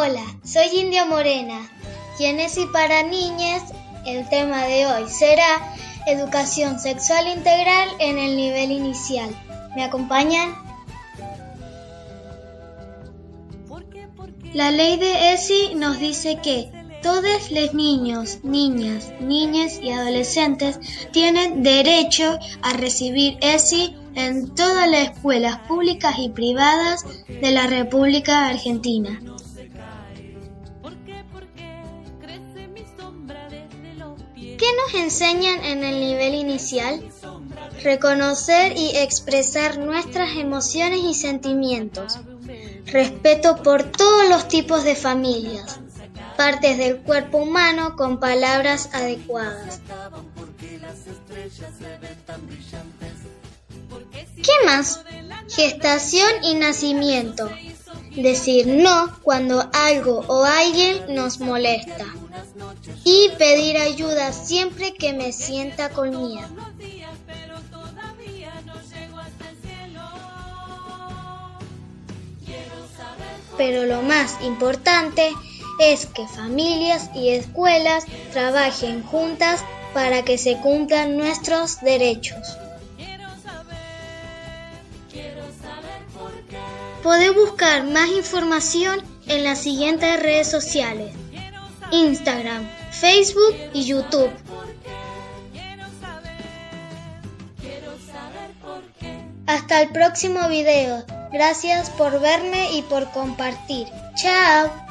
Hola, soy India Morena y en ESI para Niñas el tema de hoy será Educación Sexual Integral en el nivel inicial. ¿Me acompañan? La ley de ESI nos dice que todos los niños, niñas, niñas y adolescentes tienen derecho a recibir ESI en todas las escuelas públicas y privadas de la República Argentina. ¿Qué nos enseñan en el nivel inicial? Reconocer y expresar nuestras emociones y sentimientos. Respeto por todos los tipos de familias. Partes del cuerpo humano con palabras adecuadas. ¿Qué más? Gestación y nacimiento. Decir no cuando algo o alguien nos molesta. Y pedir ayuda siempre que me sienta con miedo. Pero lo más importante es que familias y escuelas trabajen juntas para que se cumplan nuestros derechos. Podés buscar más información en las siguientes redes sociales. Instagram, Facebook y YouTube. Hasta el próximo video. Gracias por verme y por compartir. Chao.